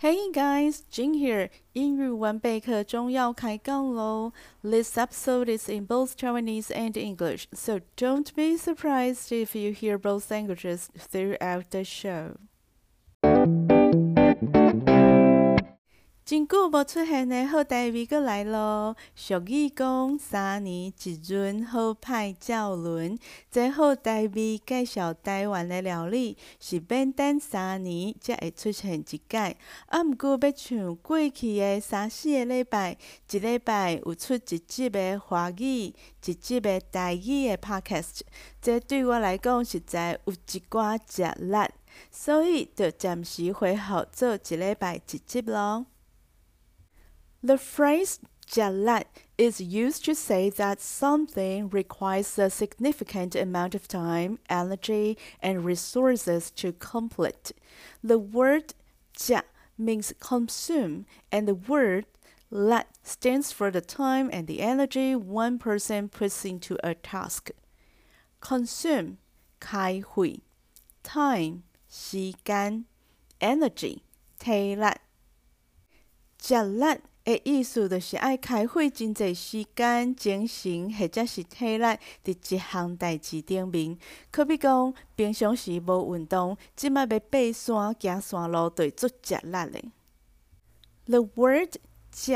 Hey guys, Jing here. 英语完备课中要开杠喽。This episode is in both Chinese and English, so don't be surprised if you hear both languages throughout the show. 真久无出现的好代味，阁来咯。俗语讲，三年一闰，好歹照轮。即好代味介绍台湾的料理，是免等三年才会出现一届。啊，毋过，要像过去的三四个礼拜，一礼拜有出一集的华语、一集的台语的 podcast，即对我来讲实在有一寡食力，所以就暂时回复做一礼拜一集咯。The phrase "jalat" is used to say that something requires a significant amount of time, energy, and resources to complete. The word "jia" means consume, and the word "lat" stands for the time and the energy one person puts into a task. Consume, 开会 time, 时间 energy, 体力 jalat 的意思就是爱开费真侪时间、精神，或者是体力伫一项代志顶面。可比讲平常时无运动，即摆要爬山、行山路，对足食力嘞。The word 食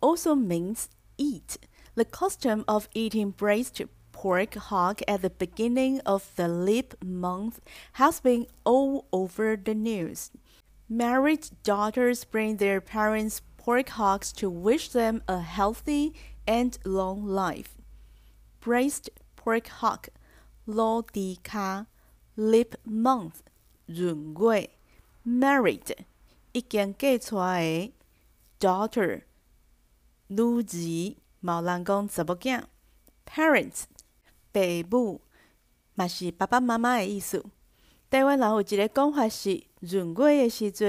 also means "eat". The custom of eating braised pork hog at the beginning of the leap month has been all over the news. Married daughters bring their parents. pork hocks to wish them a healthy and long life. Braised pork hock, lo di ka, lip month, run gui, married, 已经嫁出来的 daughter，女儿，毛人讲查某囝，parents，爸母，嘛是爸爸妈妈的意思。台湾人有一个讲法是。in old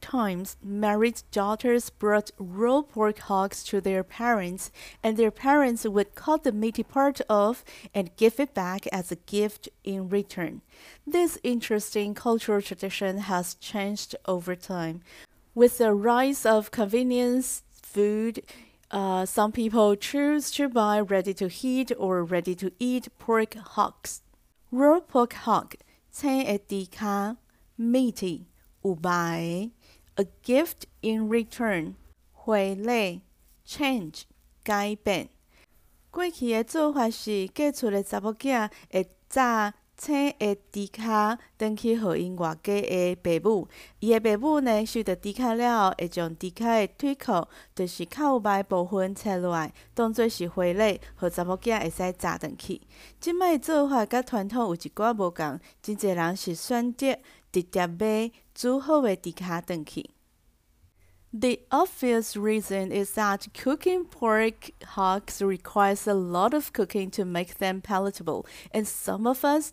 times, married daughters brought raw pork hocks to their parents, and their parents would cut the meaty part off and give it back as a gift in return. This interesting cultural tradition has changed over time. With the rise of convenience food, uh, some people choose to buy ready to heat or ready to eat pork hocks. Raw pork hock, 10 meaty, ubai, a gift in return. 回礼 change 改变。过去的做法是，嫁出的查某囝会炸青下猪脚，返去互因外家嘅爸母。伊嘅爸母呢，收到猪脚了后，会将猪脚嘅腿壳，就是较有卖部分切落来，当做是花礼，互查某囝会使扎返去。即摆做法，甲传统有一寡无共，真多人是选择直接买煮好嘅猪脚返去。The obvious reason is that cooking pork hocks requires a lot of cooking to make them palatable, and some of us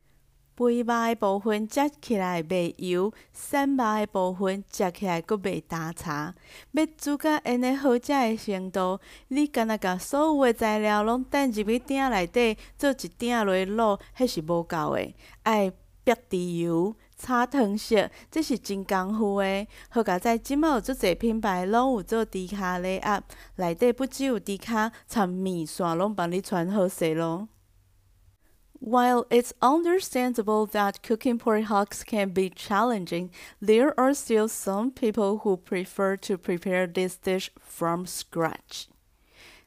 肥肉的部分食起来袂油，瘦肉的部分食起来阁袂干柴。要煮到因个好食的程度，你敢若共所有的材料拢垫入去鼎内底做一鼎落卤，迄是无够的。爱撇滴油、炒汤色，即是真功夫的。好，佳哉，即卖有足侪品牌拢有做猪骹类鸭，内底不只有猪骹，参面线拢帮你穿好势咯。While it's understandable that cooking pork hocks can be challenging, there are still some people who prefer to prepare this dish from scratch.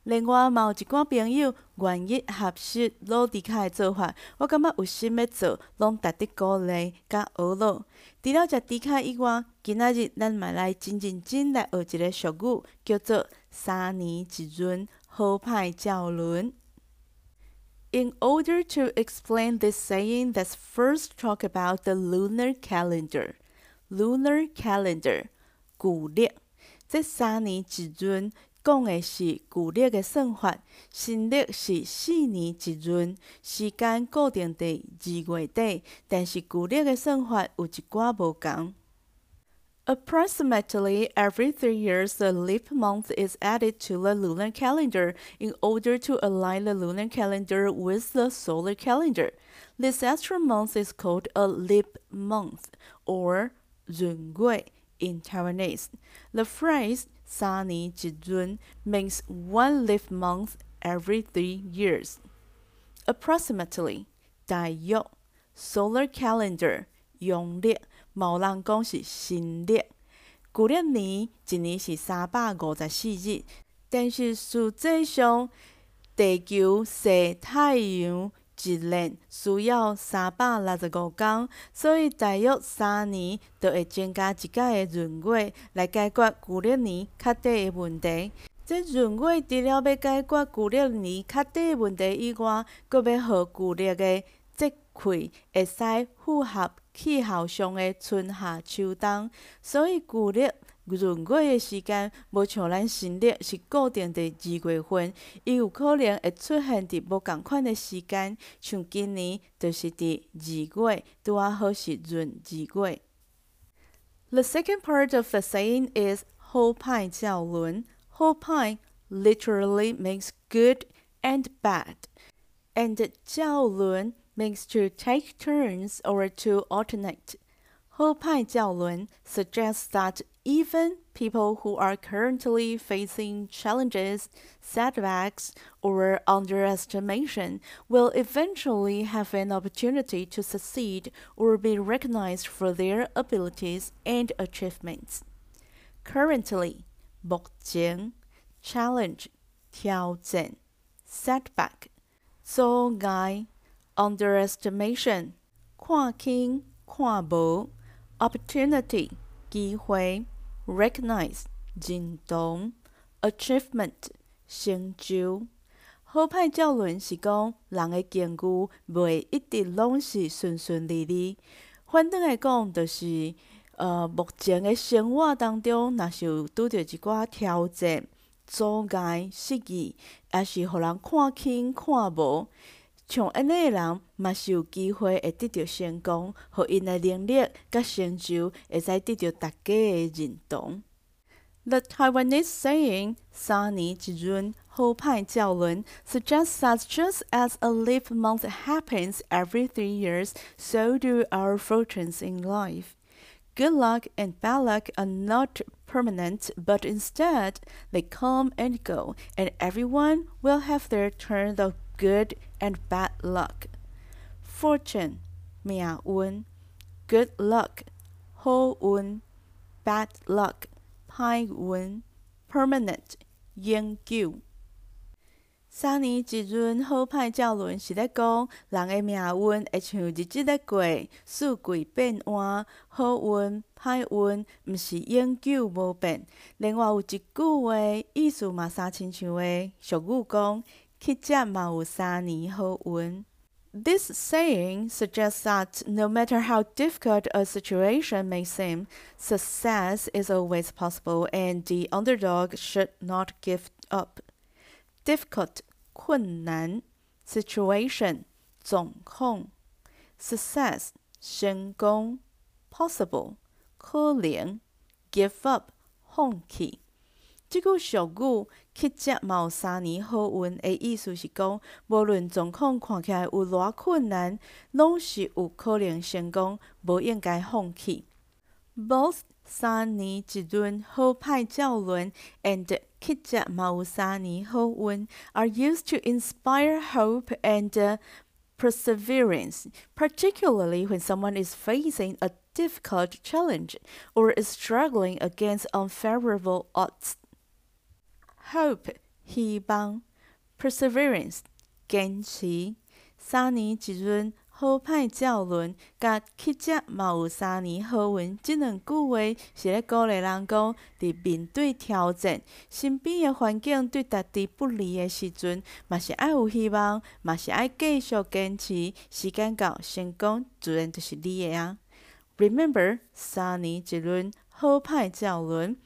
另外，嘛有一寡朋友愿意学习老迪卡的做法，我感觉有心要做，拢值得鼓励佮学咯。除了食迪卡以外，今仔日咱嘛来真认真来学一个俗语，叫做“三年一闰，好歹照轮”。In order to explain this saying, let's first talk about the lunar calendar. Lunar calendar, 古历，这三年一闰，讲的是古历的算法。新历是四年一闰，时间固定在二月底，但是古历的算法有一寡无同。Approximately every three years, the leap month is added to the lunar calendar in order to align the lunar calendar with the solar calendar. This extra month is called a leap month or Zungui in Taiwanese. The phrase Sani Jidun means one leap month every three years. Approximately, Dai Solar calendar, Yongliu 无人讲是新历，旧历年一年是三百五十四日，但是实际上地球绕太阳一转需要三百六十五天，所以大约三年就会增加一个的闰月来解决旧历年较短的问题。这闰月除了要解决旧历年较短的问题以外，佫要予旧历的会会使符合气候上的春夏秋冬，所以旧历闰月的时间无像咱新历是固定伫二月份，伊有可能会出现伫无共款的时间，像今年就是伫二月拄仔好是闰二月。The second part of the saying is“ 好歹交轮”。好歹 literally means good and bad，and 交轮。means to take turns or to alternate. Ho Pai Jiao Lun suggests that even people who are currently facing challenges, setbacks, or underestimation will eventually have an opportunity to succeed or be recognized for their abilities and achievements. Currently, 目前 challenge, 挑战 setback, 阻碍 underestimation 看清看无 opportunity 机会 recognize 认同 achievement 成就好歹教论是讲人的坚固未一直拢是顺顺利利。反转来讲，就是呃目前的生活当中，若是有拄着一寡挑战、阻碍、失意，也是互人看轻看无。像安尼诶人，嘛是有机会会得到成功，互因诶能力甲成就会使得到大家诶认同。The Taiwanese saying "sunny Jun Ho Lun" suggests that just as a leap month happens every three years, so do our fortunes in life. Good luck and bad luck are not permanent, but instead they come and go, and everyone will have their turn of Good and bad luck, fortune, 命運 good luck, 好運 bad luck, 歹運 permanent, 永久。三年一阵好派教論是咧講人诶命運会像日子咧過，四季變换，好運、歹運，毋是永久無變。另外有一句話，意思嘛三親像诶俗語講。This saying suggests that no matter how difficult a situation may seem, success is always possible and the underdog should not give up. Difficult 困难 situation 总控 success 成功 possible 可能 give up 放弃。即句俗语曲折嘛有三年好运的意思是讲，无论状况看起来有偌困难，拢是有可能成功，无应该放弃。Both 三年一轮好歹照轮，and are used to inspire hope and perseverance, particularly when someone is facing a difficult challenge or is struggling against unfavorable odds. Hope，希望；Perseverance，坚持。三年之阵好歹照轮，甲记者嘛有三年好运。即两句话是咧鼓励人讲，伫面对挑战、身边诶环境对家己不利诶时阵，嘛是爱有希望，嘛是爱继续坚持。时间到，成功自然就是你诶啊。Remember，三年之阵好歹照轮。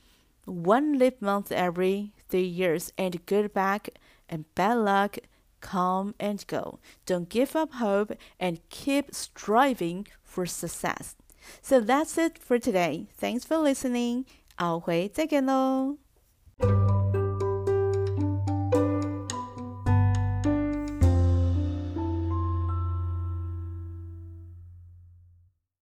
One live month every。the years and good luck and bad luck come and go. Don't give up hope and keep striving for success. So that's it for today. Thanks for listening. 熬回再见喽。